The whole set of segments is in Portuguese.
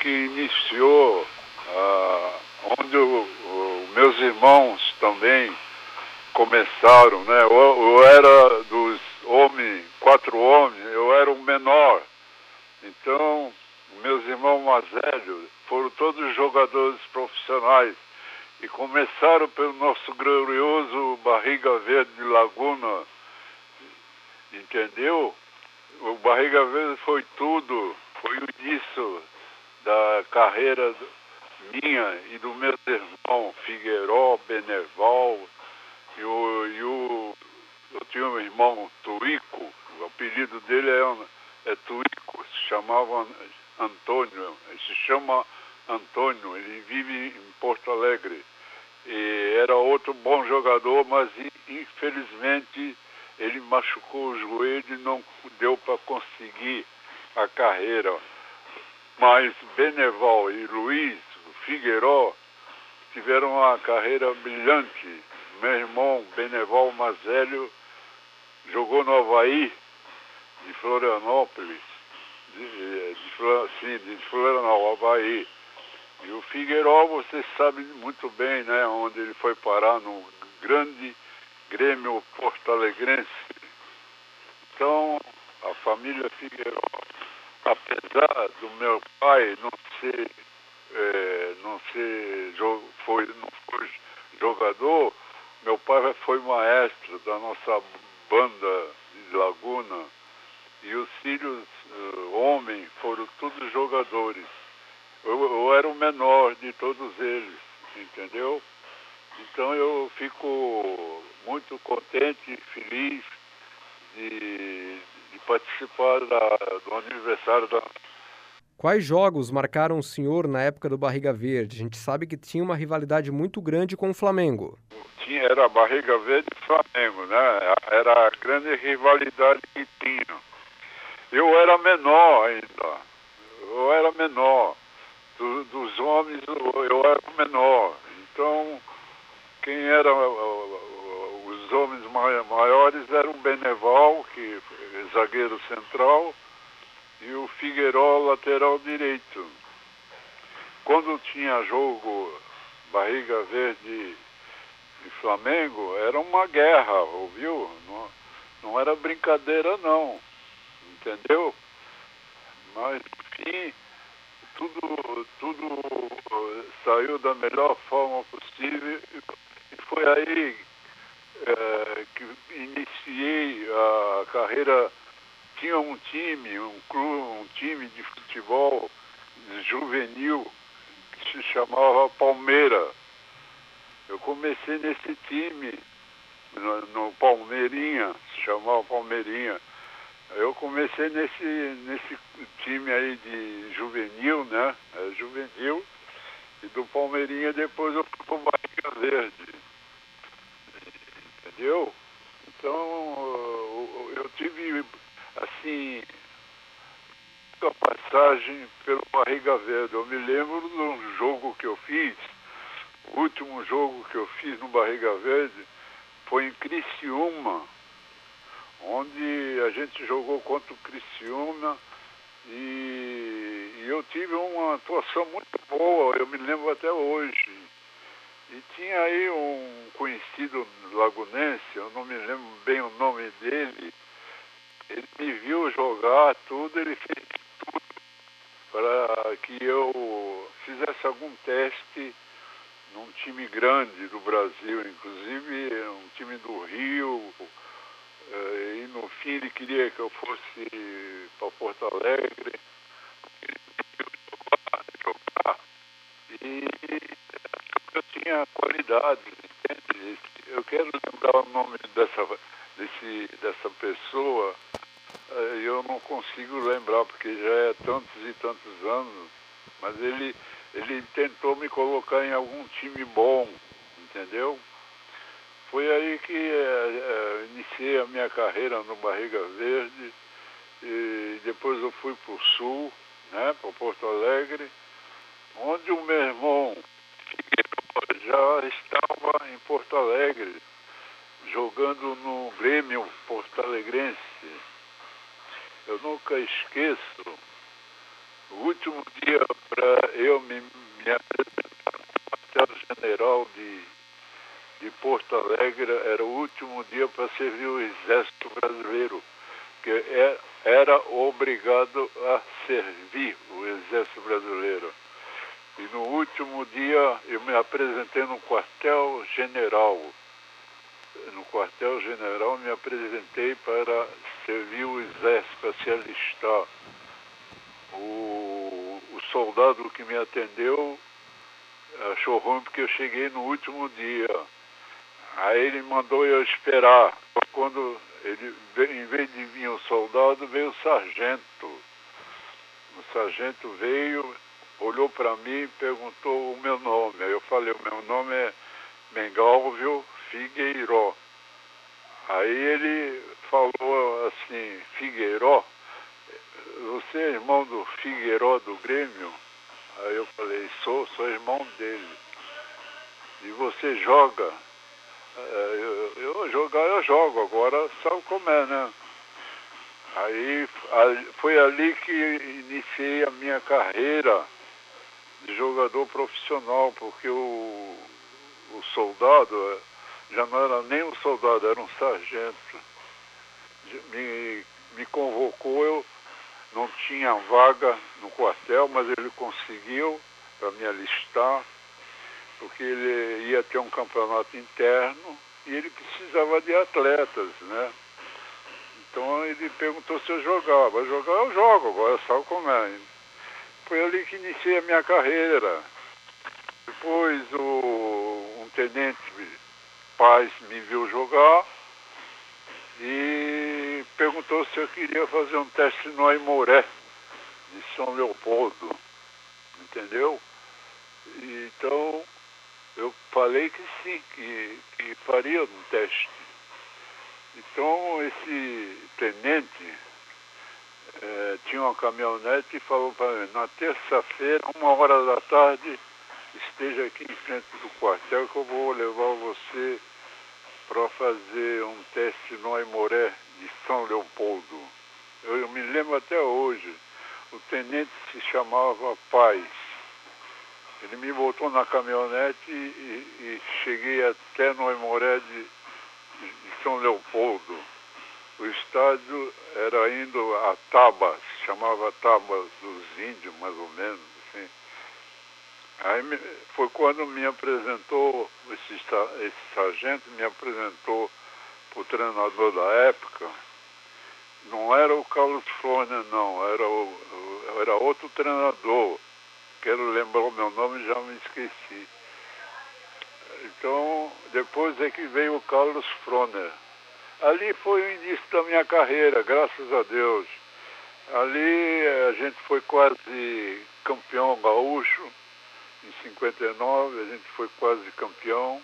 que iniciou, ah, onde o, o, meus irmãos também começaram, né? Eu, eu, era dos homens, quatro homens, eu era o menor. Então, meus irmãos mais velhos foram todos jogadores profissionais e começaram pelo nosso glorioso Barriga Verde de Laguna, entendeu? O Barriga Verde foi tudo, foi o início da carreira minha e do meu irmão Figueiró, Beneval, e o, e o eu tinha um irmão Tuico, o apelido dele é, é Tuico, se chamava Antônio, se chama Antônio, ele vive em Porto Alegre. E era outro bom jogador, mas infelizmente ele machucou o joelho e não deu para conseguir a carreira. Mas Beneval e Luiz Figueiró tiveram uma carreira brilhante. Meu irmão Beneval Mazélio jogou no Havaí, de Florianópolis, de, de, sim, de Florianópolis, Havaí. E o Figueiró, você sabe muito bem, né, onde ele foi parar no grande Grêmio Porto Alegrense. Então, a família Figueiró, apesar do meu pai não ser, é, não ser foi, não foi jogador, meu pai foi maestro da nossa banda de Laguna e os filhos uh, homens foram todos jogadores. Eu, eu era o menor de todos eles, entendeu? Então eu fico muito contente e feliz de, de participar da, do aniversário da. Quais jogos marcaram o senhor na época do Barriga Verde? A gente sabe que tinha uma rivalidade muito grande com o Flamengo. Tinha, era Barriga Verde e Flamengo, né? Era a grande rivalidade que tinha. Eu era menor ainda. Eu era menor. Do, dos homens eu era menor. Então, quem era os homens maiores eram o Beneval, que é zagueiro central, Figueiró, lateral direito. Quando tinha jogo Barriga Verde e Flamengo, era uma guerra, ouviu? Não, não era brincadeira não, entendeu? Mas, enfim, tudo, tudo eh, saiu da melhor forma possível e foi aí é, que iniciei a carreira. Tinha um time, um clube, um time de futebol juvenil que se chamava Palmeira. Eu comecei nesse time, no, no Palmeirinha, se chamava Palmeirinha. Eu comecei nesse, nesse time aí de juvenil, né? É, juvenil. E do Palmeirinha depois eu fui pro Bahia Verde. Entendeu? Então eu tive assim a passagem pelo Barriga Verde. Eu me lembro de um jogo que eu fiz, o último jogo que eu fiz no Barriga Verde foi em Criciúma onde a gente jogou contra o Criciúma e, e, eu tive uma atuação muito boa, eu me lembro até hoje. E tinha aí um conhecido lagunense, eu não me lembro bem o nome dele, ele me viu jogar tudo, ele fez tudo para que eu fizesse algum teste num time grande do Brasil, inclusive um time do Rio, eh, e no fim ele queria que eu fosse para Porto Alegre. Jogar, e eu tinha qualidade, entende? Eu quero lembrar o nome dessa, desse, dessa pessoa eh, eu não consigo lembrar, porque já é tantos e tantos anos, mas ele, ele tentou me colocar em algum time bom, entendeu? Foi aí que é, iniciei a minha carreira no Barriga Verde e depois eu fui para o Sul, né, para Porto Alegre, onde o meu irmão já estava em Porto Alegre, jogando no Grêmio Porto Alegrense. Eu nunca esqueço, o último dia para eu me, me apresentar no quartel-general de, de Porto Alegre. Era o último dia para servir o Exército Brasileiro, que é, era obrigado a servir o Exército Brasileiro. E no último dia eu me apresentei no quartel-general. No quartel-general me apresentei para servir o exército, para se alistar. O, o soldado que me atendeu achou ruim porque eu cheguei no último dia. Aí ele mandou eu esperar. Quando ele, em vez de vir o soldado, veio o sargento. O sargento veio, olhou para mim e perguntou o meu nome. Aí eu falei, o meu nome é Mengalvio Figueiró. Aí ele falou assim, Figueiró, você é irmão do Figueiró do Grêmio? Aí eu falei, sou, sou irmão dele. E você joga? Eu, eu jogar eu jogo, agora sabe como é, né? Aí foi ali que iniciei a minha carreira de jogador profissional, porque o, o soldado já não era nem um soldado, era um sargento. Me, me convocou, eu não tinha vaga no quartel, mas ele conseguiu para me alistar, porque ele ia ter um campeonato interno e ele precisava de atletas, né? Então ele perguntou se eu jogava. Jogar eu jogo, agora sabe como é. Foi ali que iniciei a minha carreira. Depois o, um tenente Paz me viu jogar e perguntou se eu queria fazer um teste no Aimoré, de São Leopoldo, entendeu? Então eu falei que sim, que, que faria um teste. Então esse tenente é, tinha uma caminhonete e falou para mim, na terça-feira, uma hora da tarde, esteja aqui em frente do quartel que eu vou levar você para fazer um teste no Aimoré de São Leopoldo. Eu, eu, me lembro até hoje, o tenente se chamava Paz. Ele me botou na caminhonete e, e, e cheguei até no Aimoré de, de São Leopoldo. O estádio era indo a Tabas, chamava Tabas dos Índios, mais ou menos, assim. Aí foi quando me apresentou, esse, esse sargento me apresentou para o treinador da época. Não era o Carlos Flônia, não, era, o, era outro treinador. Quero lembrar o meu nome, já me esqueci. Então, depois é que veio o Carlos Froner. Ali foi o início da minha carreira, graças a Deus. Ali a gente foi quase campeão gaúcho. Em 59 a gente foi quase campeão.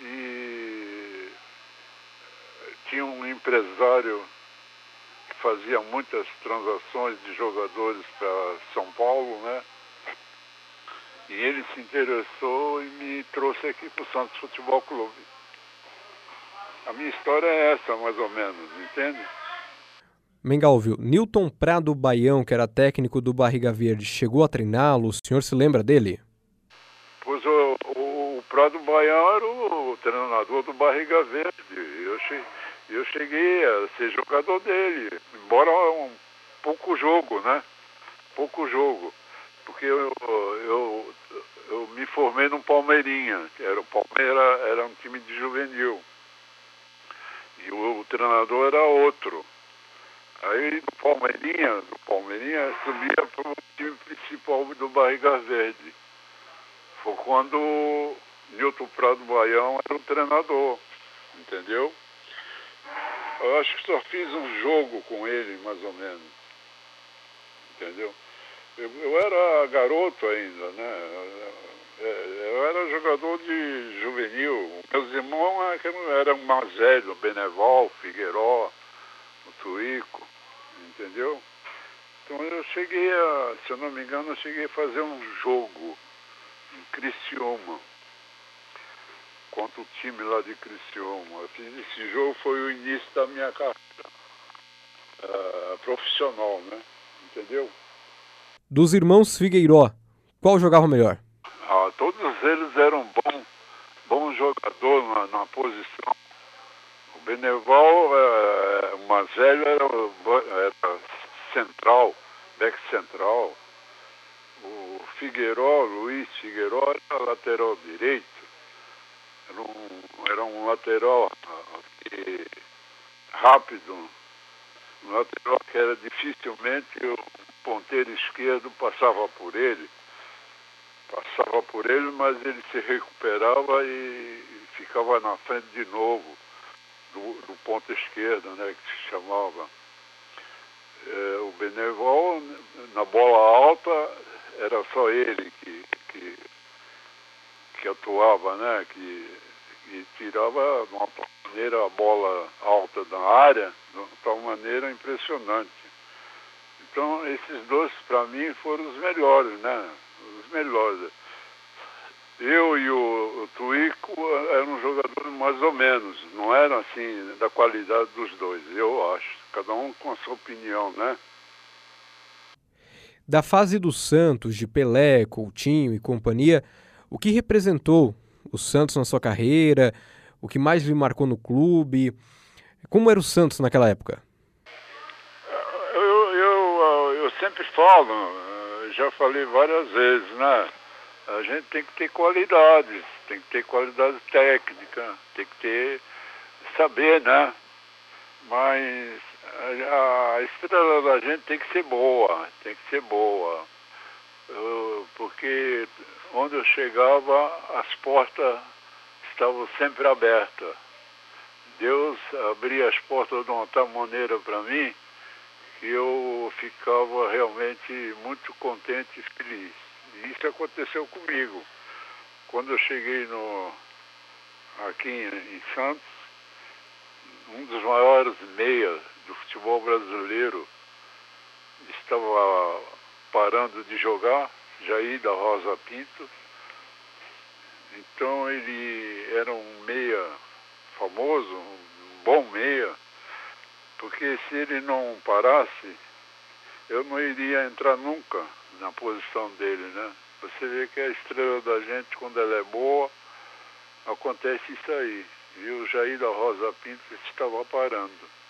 E tinha um empresário que fazia muitas transações de jogadores para São Paulo, né? E ele se interessou e me trouxe aqui para o Santos Futebol Clube. A minha história é essa, mais ou menos, entende? Mengalvio, Newton Prado Baião, que era técnico do Barriga Verde, chegou a treiná-lo? O senhor se lembra dele? Prado Baião era o, treinador do Barriga Verde. Eu cheguei, eu cheguei a ser jogador dele, embora um pouco jogo, né? Pouco jogo. Porque eu, eu, eu me formei no Palmeirinha, que era o Palmeiras era um time de juvenil. E o, o treinador era outro. Aí do Palmeirinha, do Palmeirinha subia para o time principal do Barriga Verde. Foi quando Nilton Prado Baião era o treinador, entendeu? Eu acho que só fiz um jogo com ele, mais ou menos. Entendeu? Eu, eu era garoto ainda, né? É, eu era jogador de juvenil. Meus irmãos é eram mais velhos, Benevol, Figueiró, Tuico, entendeu? Então eu cheguei a, se eu não me engano, eu cheguei a fazer um jogo em Criciúma, contra o time lá de Criciúma. Esse jogo foi o início da minha carreira uh, profissional, né? Entendeu? Dos irmãos Figueiró, Qual jogava melhor? Ah, todos eles eram bons bom jogador na, na posição. O Beneval, é, o mais velho, era, era central, back central. O Figueiró, Luiz Figueiró, era lateral direito. Era um, era um lateral que, rápido, um lateral que era dificilmente o ponteiro esquerdo passava por ele passava por ele, mas ele se recuperava e ficava na frente de novo, do, do ponto esquerdo, né, que se chamava. É, o Benevol, na bola alta, era só ele que, que, que atuava, né, que, que tirava de uma maneira a bola alta da área, de uma tal maneira impressionante. Então, esses dois, para mim, foram os melhores, né? Os melhores. Eu e o, o Tuico eram jogadores mais ou menos, não eram assim da qualidade dos dois, eu acho. Cada um com a sua opinião, né? Da fase do Santos, de Pelé, Coutinho e companhia, o que representou o Santos na sua carreira? O que mais lhe marcou no clube? Como era o Santos naquela época? Eu, eu, eu sempre falo, já falei várias vezes, né? A gente tem que ter qualidades, tem que ter qualidade técnica, tem que ter saber, né? Mas a, estrela da gente tem que ser boa, tem que ser boa. Porque onde eu chegava, as portas estavam sempre abertas. Deus abria as portas de uma tal maneira para mim que eu ficava realmente muito contente e feliz. E isso aconteceu comigo. Quando eu cheguei no, aqui em, em Santos, um dos maiores meias do futebol brasileiro estava parando de jogar, Jair da Rosa Pinto. Então ele era um meia famoso, um bom meia, porque se ele não parasse, eu não iria entrar nunca na posição dele, né? Você vê que a estrela da gente, quando ela é boa, acontece isso aí. E o Jair da Rosa Pinto estava parando.